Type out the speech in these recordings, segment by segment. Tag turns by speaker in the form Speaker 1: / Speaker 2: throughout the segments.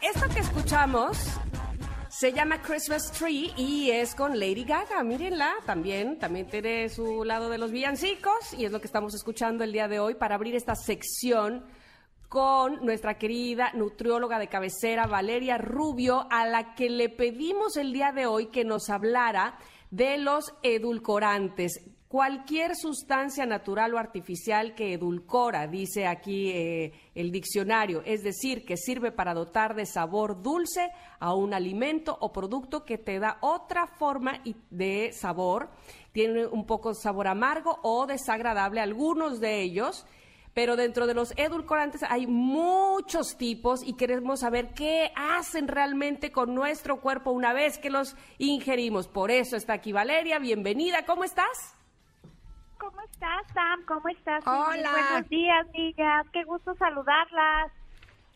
Speaker 1: Esto que escuchamos se llama Christmas Tree y es con Lady Gaga. Mírenla, también, también tiene su lado de los villancicos y es lo que estamos escuchando el día de hoy para abrir esta sección con nuestra querida nutrióloga de cabecera, Valeria Rubio, a la que le pedimos el día de hoy que nos hablara de los edulcorantes cualquier sustancia natural o artificial que edulcora, dice aquí eh, el diccionario, es decir, que sirve para dotar de sabor dulce a un alimento o producto que te da otra forma de sabor, tiene un poco sabor amargo o desagradable, algunos de ellos. Pero dentro de los edulcorantes hay muchos tipos y queremos saber qué hacen realmente con nuestro cuerpo una vez que los ingerimos. Por eso está aquí Valeria, bienvenida, ¿cómo estás?
Speaker 2: ¿Cómo estás, Sam? ¿Cómo estás?
Speaker 1: Hola.
Speaker 2: Buenos días, amigas. Qué gusto saludarlas.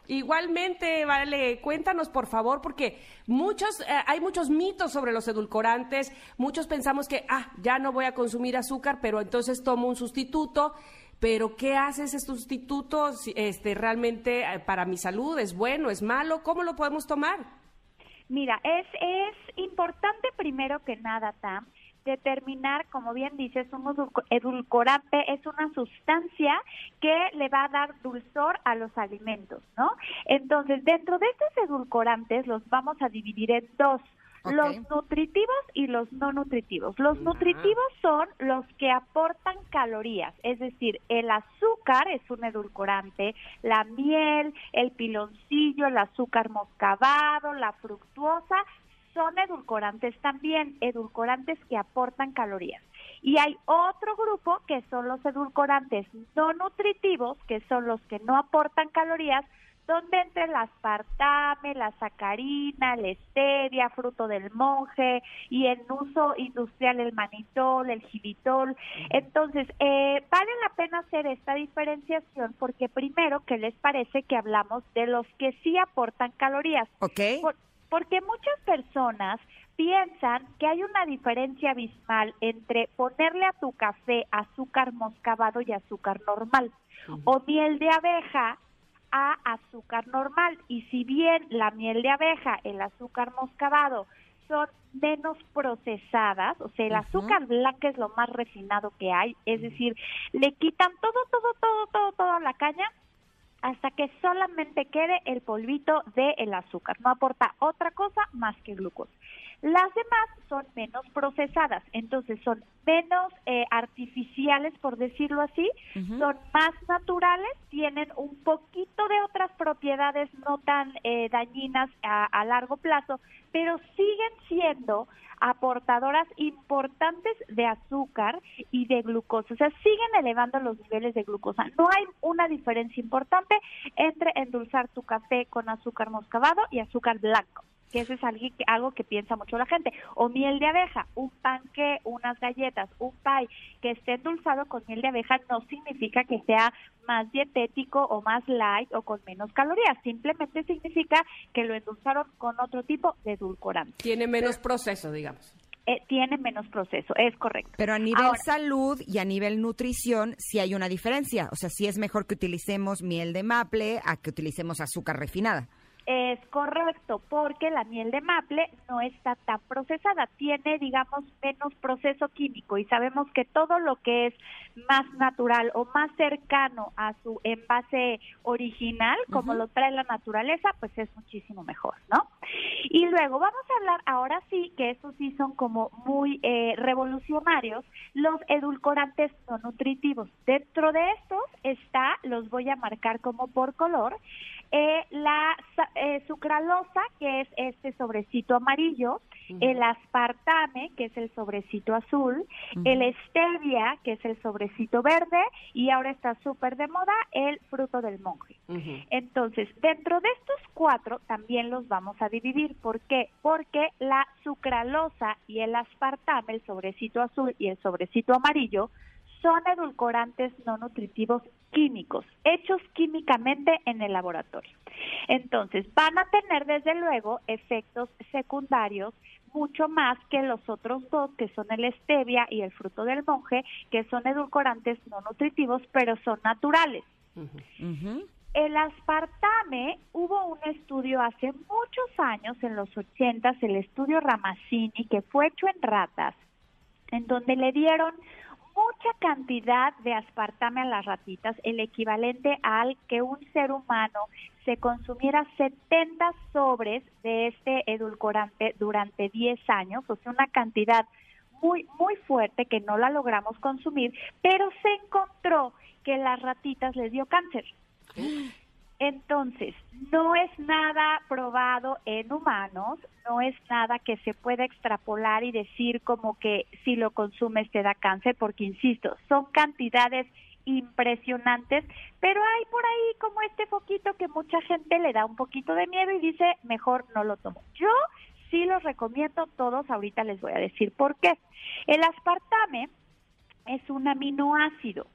Speaker 1: Igualmente, vale, cuéntanos por favor, porque muchos, eh, hay muchos mitos sobre los edulcorantes, muchos pensamos que, ah, ya no voy a consumir azúcar, pero entonces tomo un sustituto, pero ¿qué hace ese sustituto este, realmente eh, para mi salud? ¿Es bueno, es malo? ¿Cómo lo podemos tomar?
Speaker 2: Mira, es, es importante primero que nada, Tam, determinar, como bien dices, un edulcorante es una sustancia que le va a dar dulzor a los alimentos, ¿no? Entonces, dentro de estos edulcorantes los vamos a dividir en dos. Los nutritivos y los no nutritivos. Los nutritivos son los que aportan calorías, es decir, el azúcar es un edulcorante, la miel, el piloncillo, el azúcar moscavado, la fructuosa son edulcorantes también, edulcorantes que aportan calorías. Y hay otro grupo que son los edulcorantes no nutritivos, que son los que no aportan calorías, donde entre la aspartame, la sacarina, la stevia, fruto del monje y en uso industrial el manitol, el gibitol. Entonces, eh, vale la pena hacer esta diferenciación porque primero, ¿qué les parece que hablamos de los que sí aportan calorías?
Speaker 1: Ok
Speaker 2: porque muchas personas piensan que hay una diferencia abismal entre ponerle a tu café azúcar moscavado y azúcar normal, o miel de abeja a azúcar normal. Y si bien la miel de abeja, el azúcar moscavado, son menos procesadas, o sea, el azúcar blanco es lo más refinado que hay, es decir, le quitan todo, todo, todo, todo, toda la caña hasta que solamente quede el polvito del el azúcar. No aporta otra cosa más que glucosa. Las demás son menos procesadas, entonces son menos eh, artificiales, por decirlo así, son más naturales, tienen un poquito de otras propiedades no tan eh, dañinas a, largo plazo, pero siguen siendo aportadoras importantes de azúcar y de glucosa, o sea, siguen elevando los niveles de glucosa. No hay una diferencia importante entre endulzar tu café con azúcar moscavado y azúcar blanco que eso es algo que, algo que piensa mucho la gente. O miel de abeja, un panque, unas galletas, un pie que esté endulzado con miel de abeja no significa que sea más dietético o más light o con menos calorías. Simplemente significa que lo endulzaron con otro tipo de edulcorante.
Speaker 1: Tiene menos proceso, digamos.
Speaker 2: Eh, tiene menos proceso, es correcto.
Speaker 3: Pero a nivel salud y a nivel nutrición sí hay una diferencia. O sea, sí es mejor que utilicemos miel de maple a que utilicemos azúcar refinada.
Speaker 2: Es correcto, porque la miel de maple no está tan procesada, tiene, digamos, menos proceso químico y sabemos que todo lo que es más natural o más cercano a su envase original, como lo trae la naturaleza, pues es muchísimo mejor, ¿no? Y luego vamos a hablar ahora sí, que estos sí son como muy eh, revolucionarios, los edulcorantes no nutritivos. Dentro de estos está, los voy a marcar como por color, eh, la eh, sucralosa, que es este sobrecito amarillo, el aspartame, que es el sobrecito azul, el stevia, que es el sobrecito verde, y ahora está súper de moda el fruto del monje. Entonces, dentro de estos cuatro también los vamos a dividir. ¿Por qué? Porque la sucralosa y el aspartame, el sobrecito azul y el sobrecito amarillo, son edulcorantes no nutritivos químicos, hechos químicamente en el laboratorio. Entonces, van a tener desde luego efectos secundarios mucho más que los otros dos, que son el stevia y el fruto del monje, que son edulcorantes no nutritivos, pero son naturales. El aspartame, hubo un estudio hace muchos años, en los 80, el estudio Ramazzini, que fue hecho en ratas, en donde le dieron mucha cantidad de aspartame a las ratitas, el equivalente al que un ser humano se consumiera 70 sobres de este edulcorante durante 10 años, o sea, una cantidad muy, muy fuerte que no la logramos consumir, pero se encontró que las ratitas les dio cáncer. Entonces, no es nada probado en humanos, no es nada que se pueda extrapolar y decir como que si lo consumes te da cáncer, porque insisto, son cantidades impresionantes, pero hay por ahí como este foquito que mucha gente le da un poquito de miedo y dice, mejor no lo tomo. Yo sí los recomiendo todos, ahorita les voy a decir por qué. El aspartame es un aminoácido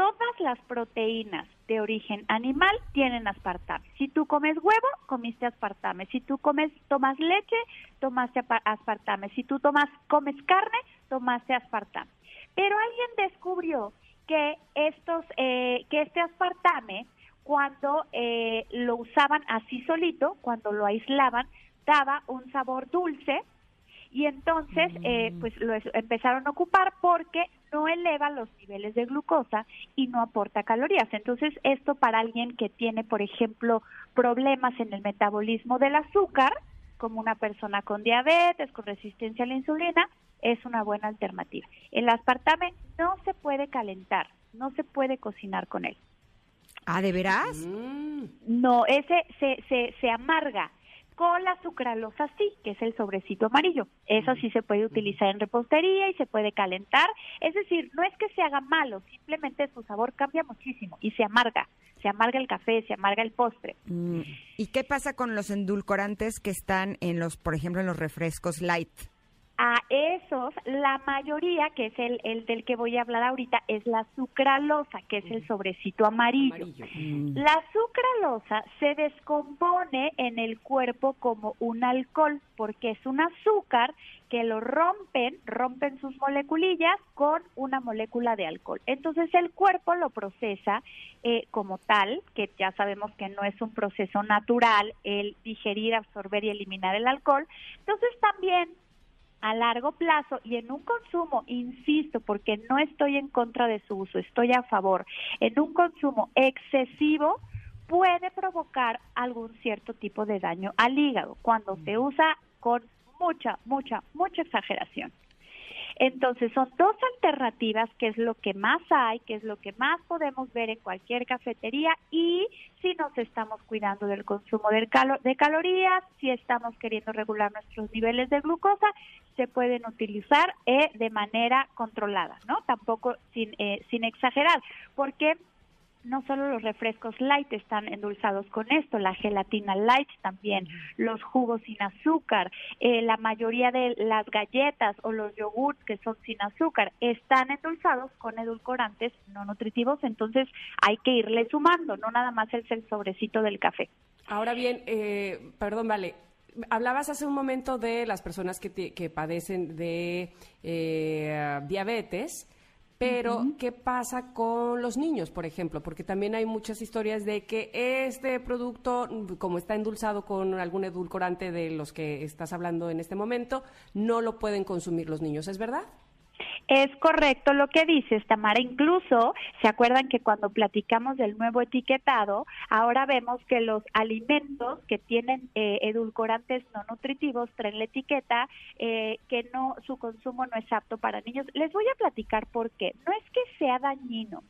Speaker 2: todas las proteínas de origen animal tienen aspartame. Si tú comes huevo, comiste aspartame. Si tú comes, tomas leche, tomaste aspartame. Si tú tomas, comes carne, tomaste aspartame. Pero alguien descubrió que estos, eh, que este aspartame, cuando eh, lo usaban así solito, cuando lo aislaban, daba un sabor dulce y entonces eh, mm. pues lo empezaron a ocupar porque no eleva los niveles de glucosa y no aporta calorías. Entonces esto para alguien que tiene, por ejemplo, problemas en el metabolismo del azúcar, como una persona con diabetes, con resistencia a la insulina, es una buena alternativa. El aspartame no se puede calentar, no se puede cocinar con él.
Speaker 3: ¿Ah, de veras?
Speaker 2: Mm. No, ese se, se, se amarga con la sucralosa sí, que es el sobrecito amarillo. Eso sí se puede utilizar en repostería y se puede calentar. Es decir, no es que se haga malo, simplemente su sabor cambia muchísimo y se amarga. Se amarga el café, se amarga el postre.
Speaker 3: Mm, ¿Y qué pasa con los endulcorantes que están en los, por ejemplo, en los refrescos light?
Speaker 2: A esos, la mayoría, que es el, el, del que voy a hablar ahorita, es la sucralosa, que es el sobrecito amarillo. Mm. La sucralosa se descompone en el cuerpo como un alcohol, porque es un azúcar que lo rompen, rompen sus moleculillas con una molécula de alcohol. Entonces el cuerpo lo procesa eh, como tal, que ya sabemos que no es un proceso natural el digerir, absorber y eliminar el alcohol. Entonces también a largo plazo y en un consumo, insisto, porque no estoy en contra de su uso, estoy a favor, en un consumo excesivo puede provocar algún cierto tipo de daño al hígado cuando se mm. usa con mucha, mucha, mucha exageración. Entonces son dos alternativas que es lo que más hay, que es lo que más podemos ver en cualquier cafetería y si nos estamos cuidando del consumo de, de calorías, si estamos queriendo regular nuestros niveles de glucosa, se pueden utilizar eh, de manera controlada, ¿no? Tampoco sin, eh, sin exagerar, porque no solo los refrescos light están endulzados con esto, la gelatina light también, los jugos sin azúcar, eh, la mayoría de las galletas o los yogurts que son sin azúcar están endulzados con edulcorantes no nutritivos, entonces hay que irle sumando, no nada más es el sobrecito del café.
Speaker 1: Ahora bien, eh, perdón, vale, hablabas hace un momento de las personas que, que padecen de eh, diabetes Pero, ¿qué pasa con los niños, por ejemplo? Porque también hay muchas historias de que este producto, como está endulzado con algún edulcorante de los que estás hablando en este momento, no lo pueden consumir los niños, ¿es verdad?
Speaker 2: Es correcto lo que dices, Tamara. Incluso, ¿se acuerdan que cuando platicamos del nuevo etiquetado, ahora vemos que los alimentos que tienen eh, edulcorantes no nutritivos traen la etiqueta eh, que no su consumo no es apto para niños? Les voy a platicar por qué. No es que sea dañino.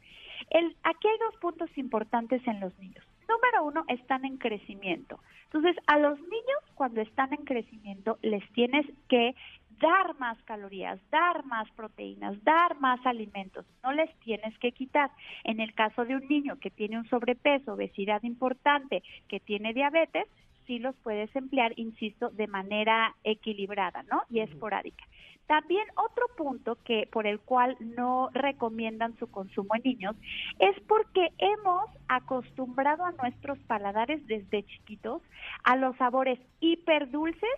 Speaker 2: El, aquí hay dos puntos importantes en los niños. Número uno, están en crecimiento. Entonces, a los niños cuando están en crecimiento les tienes que dar más calorías, dar más proteínas, dar más alimentos, no les tienes que quitar. En el caso de un niño que tiene un sobrepeso, obesidad importante, que tiene diabetes, sí los puedes emplear, insisto, de manera equilibrada, ¿no? Y esporádica. También otro punto que por el cual no recomiendan su consumo en niños es porque hemos acostumbrado a nuestros paladares desde chiquitos a los sabores hiperdulces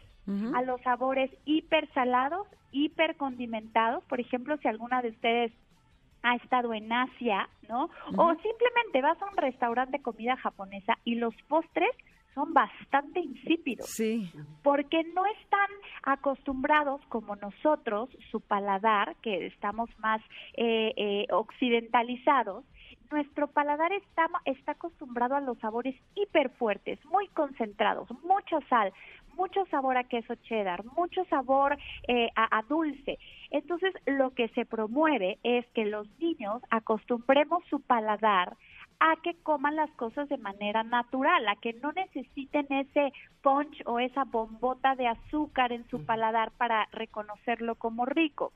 Speaker 2: a los sabores hipersalados, hipercondimentados. Por ejemplo, si alguna de ustedes ha estado en Asia, ¿no? O simplemente vas a un restaurante de comida japonesa y los postres son bastante insípidos.
Speaker 3: Sí.
Speaker 2: Porque no están acostumbrados como nosotros, su paladar, que estamos más eh, eh, occidentalizados, nuestro paladar está, está acostumbrado a los sabores hiperfuertes, muy concentrados, mucha sal, mucho sabor a queso cheddar, mucho sabor eh, a, dulce. Entonces, lo que se promueve es que los niños acostumbremos su paladar a que coman las cosas de manera natural, a que no necesiten ese punch o esa bombota de azúcar en su paladar para reconocerlo como rico.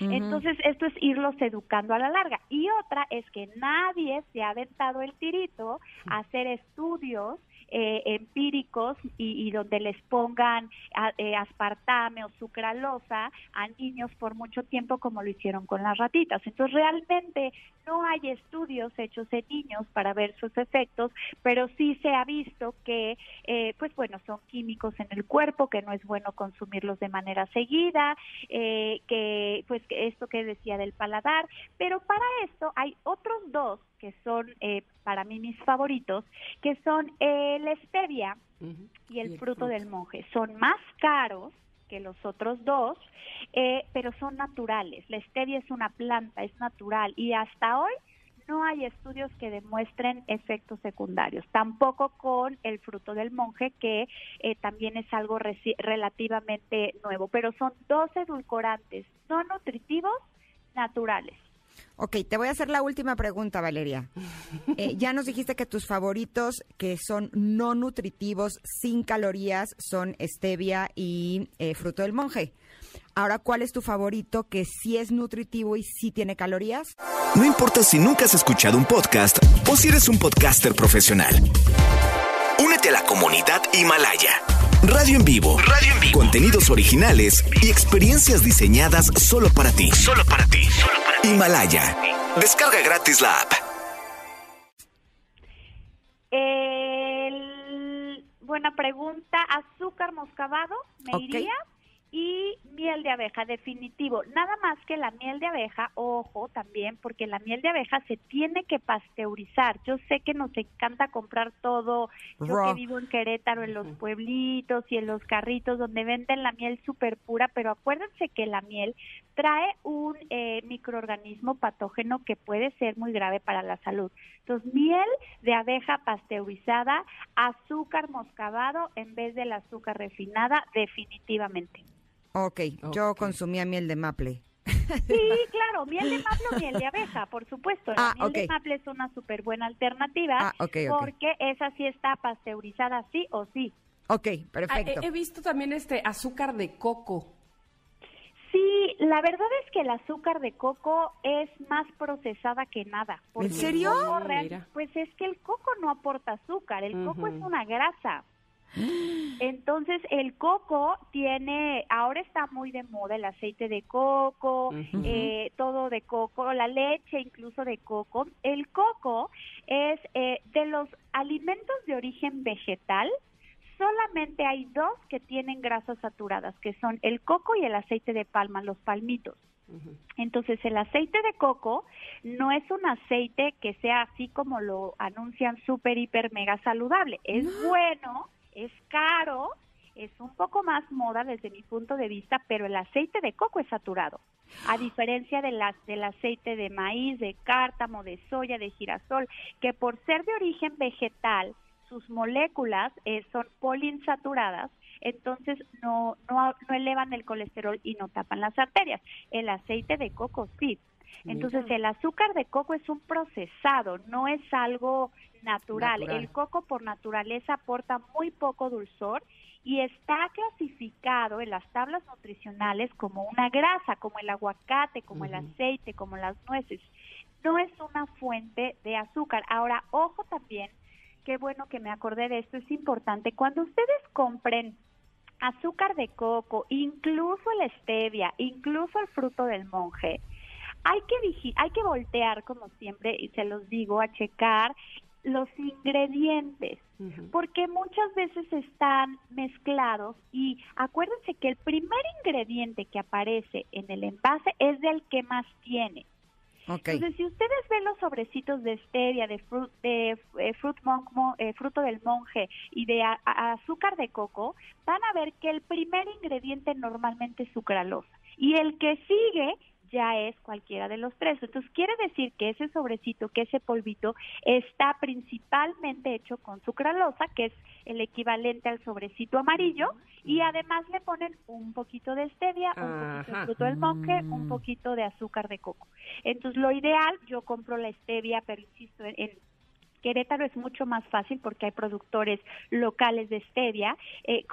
Speaker 2: Entonces, esto es irlos educando a la larga. Y otra es que nadie se ha aventado el tirito a hacer estudios eh, empíricos y, donde les pongan eh, aspartame o sucralosa a niños por mucho tiempo como lo hicieron con las ratitas. Entonces realmente no hay estudios hechos en niños para ver sus efectos, pero sí se ha visto que, eh, pues bueno, son químicos en el cuerpo, que no es bueno consumirlos de manera seguida, que pues esto que decía del paladar, pero para esto hay otros dos que son eh, para mí mis favoritos, que son el stevia y, el, fruto, del monje. Son más caros que los otros dos, eh, pero son naturales. La stevia es una planta, es natural y hasta hoy no hay estudios que demuestren efectos secundarios, tampoco con el fruto del monje, que eh, también es algo relativamente nuevo, pero son dos edulcorantes no nutritivos naturales.
Speaker 3: Ok, te voy a hacer la última pregunta, Valeria. Eh, ya nos dijiste que tus favoritos, que son no nutritivos, sin calorías, son stevia y eh, fruto del monje. Ahora, ¿cuál es tu favorito que sí es nutritivo y sí tiene calorías?
Speaker 4: No importa si nunca has escuchado un podcast o si eres un podcaster profesional. Únete a la comunidad Himalaya. Radio en vivo. Radio en vivo. Contenidos originales y experiencias diseñadas solo para ti. Solo para ti. Solo para ti. Himalaya. Descarga gratis la app.
Speaker 2: buena pregunta. Azúcar moscabado, me iría y miel de abeja, definitivo. Nada más que la miel de abeja, ojo también, porque la miel de abeja se tiene que pasteurizar. Yo sé que nos encanta comprar todo, yo que vivo en Querétaro, en los pueblitos y en los carritos donde venden la miel súper pura, pero acuérdense que la miel trae un eh, microorganismo patógeno que puede ser muy grave para la salud. Entonces, miel de abeja pasteurizada, azúcar moscabado en vez del azúcar refinada, definitivamente.
Speaker 3: Ok, yo consumía miel de maple.
Speaker 2: Sí, claro, miel de maple o miel de abeja, por supuesto. La ah, miel de maple es una súper buena alternativa ah, porque esa sí está pasteurizada sí o sí.
Speaker 3: Ok, perfecto.
Speaker 1: Ah, he, visto también este azúcar de coco.
Speaker 2: Sí, la verdad es que el azúcar de coco es más procesada que nada.
Speaker 3: ¿En serio?
Speaker 2: pues es que el coco no aporta azúcar, el coco es una grasa. Entonces el coco tiene, ahora está muy de moda el aceite de coco, eh, todo de coco, la leche incluso de coco. El coco es eh, de los alimentos de origen vegetal, solamente hay dos que tienen grasas saturadas, que son el coco y el aceite de palma, los palmitos. Entonces, el aceite de coco no es un aceite que sea así como lo anuncian súper, hiper, mega saludable. Es bueno, es caro, es un poco más moda desde mi punto de vista, pero el aceite de coco es saturado. A diferencia de las, del aceite de maíz, de cártamo, de soya, de girasol, que por ser de origen vegetal, sus moléculas eh, son poliinsaturadas, entonces no, no, no elevan el colesterol y no tapan las arterias. El aceite de coco sí. Entonces el azúcar de coco es un procesado, no es algo natural.
Speaker 1: Natural.
Speaker 2: El coco por naturaleza aporta muy poco dulzor y está clasificado en las tablas nutricionales como una grasa, como el aguacate, como el aceite, como las nueces. No es una fuente de azúcar. Ahora, ojo también, qué bueno que me acordé de esto, es importante. Cuando ustedes compren azúcar de coco, incluso el stevia, incluso el fruto del monje, hay que hay que voltear como siempre y se los digo a checar los ingredientes porque muchas veces están mezclados y acuérdense que el primer ingrediente que aparece en el envase es del que más tiene. Entonces, si ustedes ven los sobrecitos de stevia, de, fru- de eh, fruit monk- mo- eh, fruto del monje y de a- a- azúcar de coco, van a ver que el primer ingrediente normalmente es sucralosa. Y el que sigue ya es cualquiera de los tres. Entonces, quiere decir que ese sobrecito, que ese polvito, está principalmente hecho con sucralosa, que es el equivalente al sobrecito amarillo, y además le ponen un poquito de stevia, un poquito de fruto del monje, un
Speaker 3: Mm.
Speaker 2: poquito de azúcar de coco. Entonces, lo ideal, yo compro la stevia, pero insisto, en, en Querétaro es mucho más fácil porque hay productores locales de stevia eh,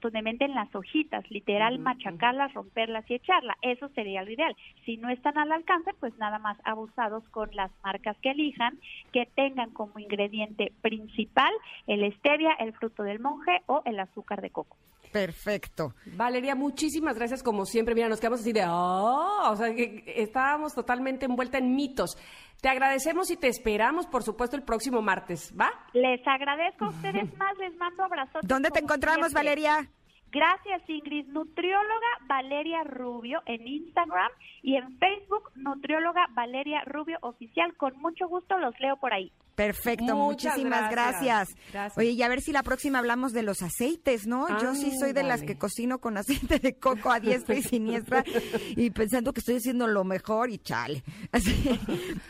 Speaker 2: donde venden las hojitas, literal machacarlas, romperlas y echarla. Eso sería lo ideal. Si no están al alcance, pues nada más abusados con las marcas que elijan, que tengan como ingrediente principal el stevia, el fruto del monje o el azúcar de coco.
Speaker 3: Perfecto.
Speaker 1: Valeria, muchísimas gracias como siempre. Mira, nos quedamos así de, oh, o sea, que estábamos totalmente envuelta en mitos. Te agradecemos y te esperamos, por supuesto, el próximo martes, ¿va?
Speaker 2: Les agradezco a ustedes más, les mando abrazos.
Speaker 3: ¿Dónde te encontramos, Valeria?
Speaker 2: Gracias, Ingrid. Nutrióloga Valeria Rubio en Instagram y en Facebook, Nutrióloga Valeria Rubio Oficial. Con mucho gusto los leo por ahí.
Speaker 3: Perfecto,
Speaker 1: Muchas
Speaker 3: muchísimas
Speaker 1: gracias.
Speaker 3: gracias.
Speaker 1: Gracias.
Speaker 3: Oye, y a ver si la próxima hablamos de los aceites, ¿no? Yo sí soy de las que cocino con aceite de coco a diestra y siniestra y pensando que estoy haciendo lo mejor y chale. Así,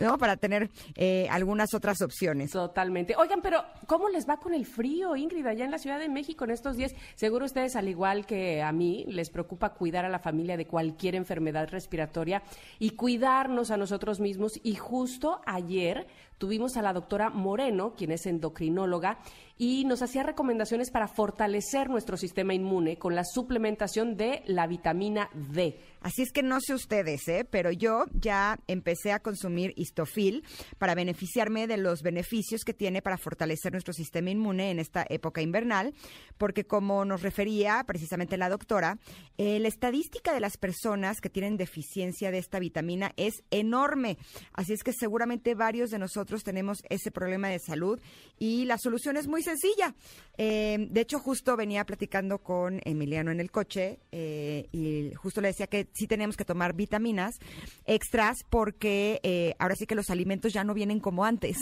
Speaker 3: ¿no? Para tener eh, algunas otras opciones.
Speaker 1: Totalmente. Oigan, pero ¿cómo les va con el frío, Ingrid, allá en la Ciudad de México en estos días? Seguro ustedes, al igual que a mí, les preocupa cuidar a la familia de cualquier enfermedad respiratoria y cuidarnos a nosotros mismos. Y justo ayer tuvimos a la doctora Moreno, quien es endocrinóloga, y nos hacía recomendaciones para fortalecer nuestro sistema inmune con la suplementación de la vitamina D.
Speaker 3: Así es que no sé ustedes, ¿eh? pero yo ya empecé a consumir histofil para beneficiarme de los beneficios que tiene para fortalecer nuestro sistema inmune en esta época invernal, porque como nos refería precisamente la doctora, eh, la estadística de las personas que tienen deficiencia de esta vitamina es enorme. Así es que seguramente varios de nosotros tenemos ese problema de salud y la solución es muy sencilla. Eh, de hecho, justo venía platicando con Emiliano en el coche eh, y justo le decía que sí tenemos que tomar vitaminas extras porque eh, ahora sí que los alimentos ya no vienen como antes,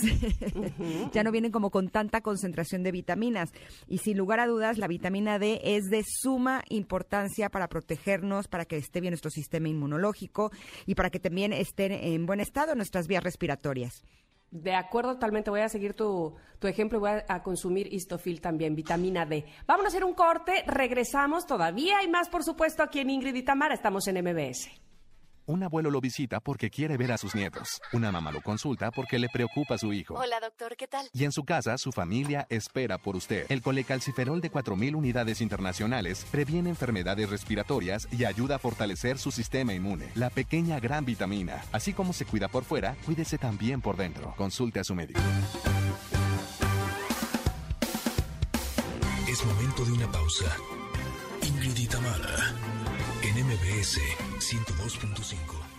Speaker 3: ya no vienen como con tanta concentración de vitaminas. Y sin lugar a dudas, la vitamina D es de suma importancia para protegernos, para que esté bien nuestro sistema inmunológico y para que también estén en buen estado nuestras vías respiratorias.
Speaker 1: De acuerdo, totalmente. Voy a seguir tu, tu ejemplo y voy a, a consumir histofil también, vitamina D. Vamos a hacer un corte, regresamos. Todavía hay más, por supuesto, aquí en Ingrid y Tamara. Estamos en MBS.
Speaker 5: Un abuelo lo visita porque quiere ver a sus nietos. Una mamá lo consulta porque le preocupa a su hijo.
Speaker 6: Hola, doctor, ¿qué tal?
Speaker 5: Y en su casa, su familia espera por usted. El colecalciferol de 4.000 unidades internacionales previene enfermedades respiratorias y ayuda a fortalecer su sistema inmune. La pequeña gran vitamina. Así como se cuida por fuera, cuídese también por dentro. Consulte a su médico.
Speaker 7: Es momento de una pausa. Ingrid y Tamara, en MBS 102.5.